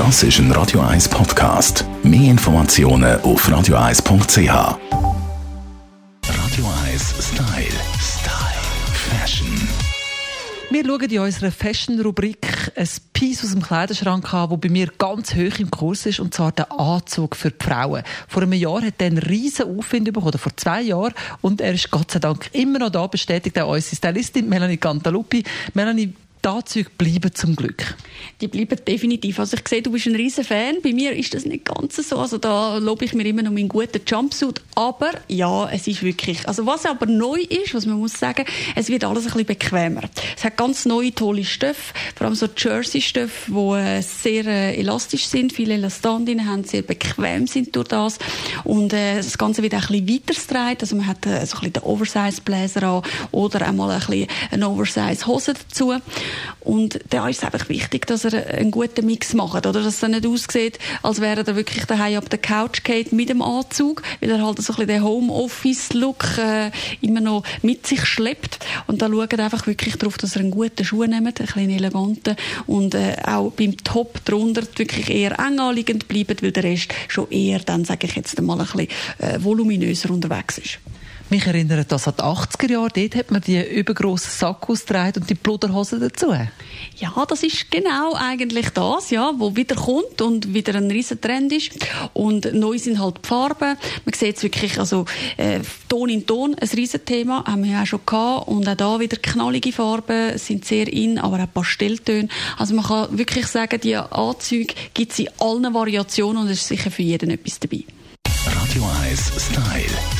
Das ist ein Radio 1 Podcast. Mehr Informationen auf radio1.ch. Radio 1 Style. Style. Fashion. Wir schauen in unserer Fashion-Rubrik ein Piece aus dem Kleiderschrank an, das bei mir ganz hoch im Kurs ist, und zwar der Anzug für die Frauen. Vor einem Jahr hat er einen riesen Aufwind bekommen, oder vor zwei Jahren, und er ist Gott sei Dank immer noch da, bestätigt auch unsere Stylistin Melanie Cantaluppi. Melanie, die Anzüge bleiben zum Glück. Die bleiben definitiv. Also ich sehe, du bist ein riesen Fan. Bei mir ist das nicht ganz so. Also da lobe ich mir immer noch meinen guten Jumpsuit. Aber ja, es ist wirklich, also was aber neu ist, was man muss sagen, es wird alles ein bisschen bequemer. Es hat ganz neue, tolle Stoffe, vor allem so Jersey-Stoffe, die äh, sehr äh, elastisch sind, viele Elastan drin haben, sehr bequem sind durch das. Und äh, das Ganze wird auch ein bisschen weiter Also man hat äh, so ein bisschen den Oversize-Bläser an oder einmal ein bisschen eine Oversize-Hose dazu. Und da ist es einfach wichtig, dass er einen guten Mix macht, oder? Dass es nicht aussieht, als wäre er wirklich daheim auf der Couch geht mit dem Anzug, weil er halt so ein bisschen den Homeoffice-Look äh, immer noch mit sich schleppt. Und da schaut einfach wirklich darauf, dass er einen guten Schuh nimmt, einen kleinen eleganten und äh, auch beim Top drunter wirklich eher eng anliegend bleibt, weil der Rest schon eher dann, sage ich jetzt mal, ein bisschen äh, voluminöser unterwegs ist. Mich erinnert das an die 80er Jahre. Dort hat man die übergrossen Sackos getragen und die Pluderhosen dazu. Ja, das ist genau eigentlich das, ja, wo wieder kommt und wieder ein riesen Trend ist. Und neu sind halt die Farben. Man sieht es wirklich, also äh, Ton in Ton, ein riesen Thema, haben wir ja auch schon gehabt. Und auch da wieder knallige Farben sind sehr in, aber auch Pastelltöne. Also man kann wirklich sagen, die Anzüge gibt es in allen Variationen und es ist sicher für jeden etwas dabei. Radio 1 Style. Style.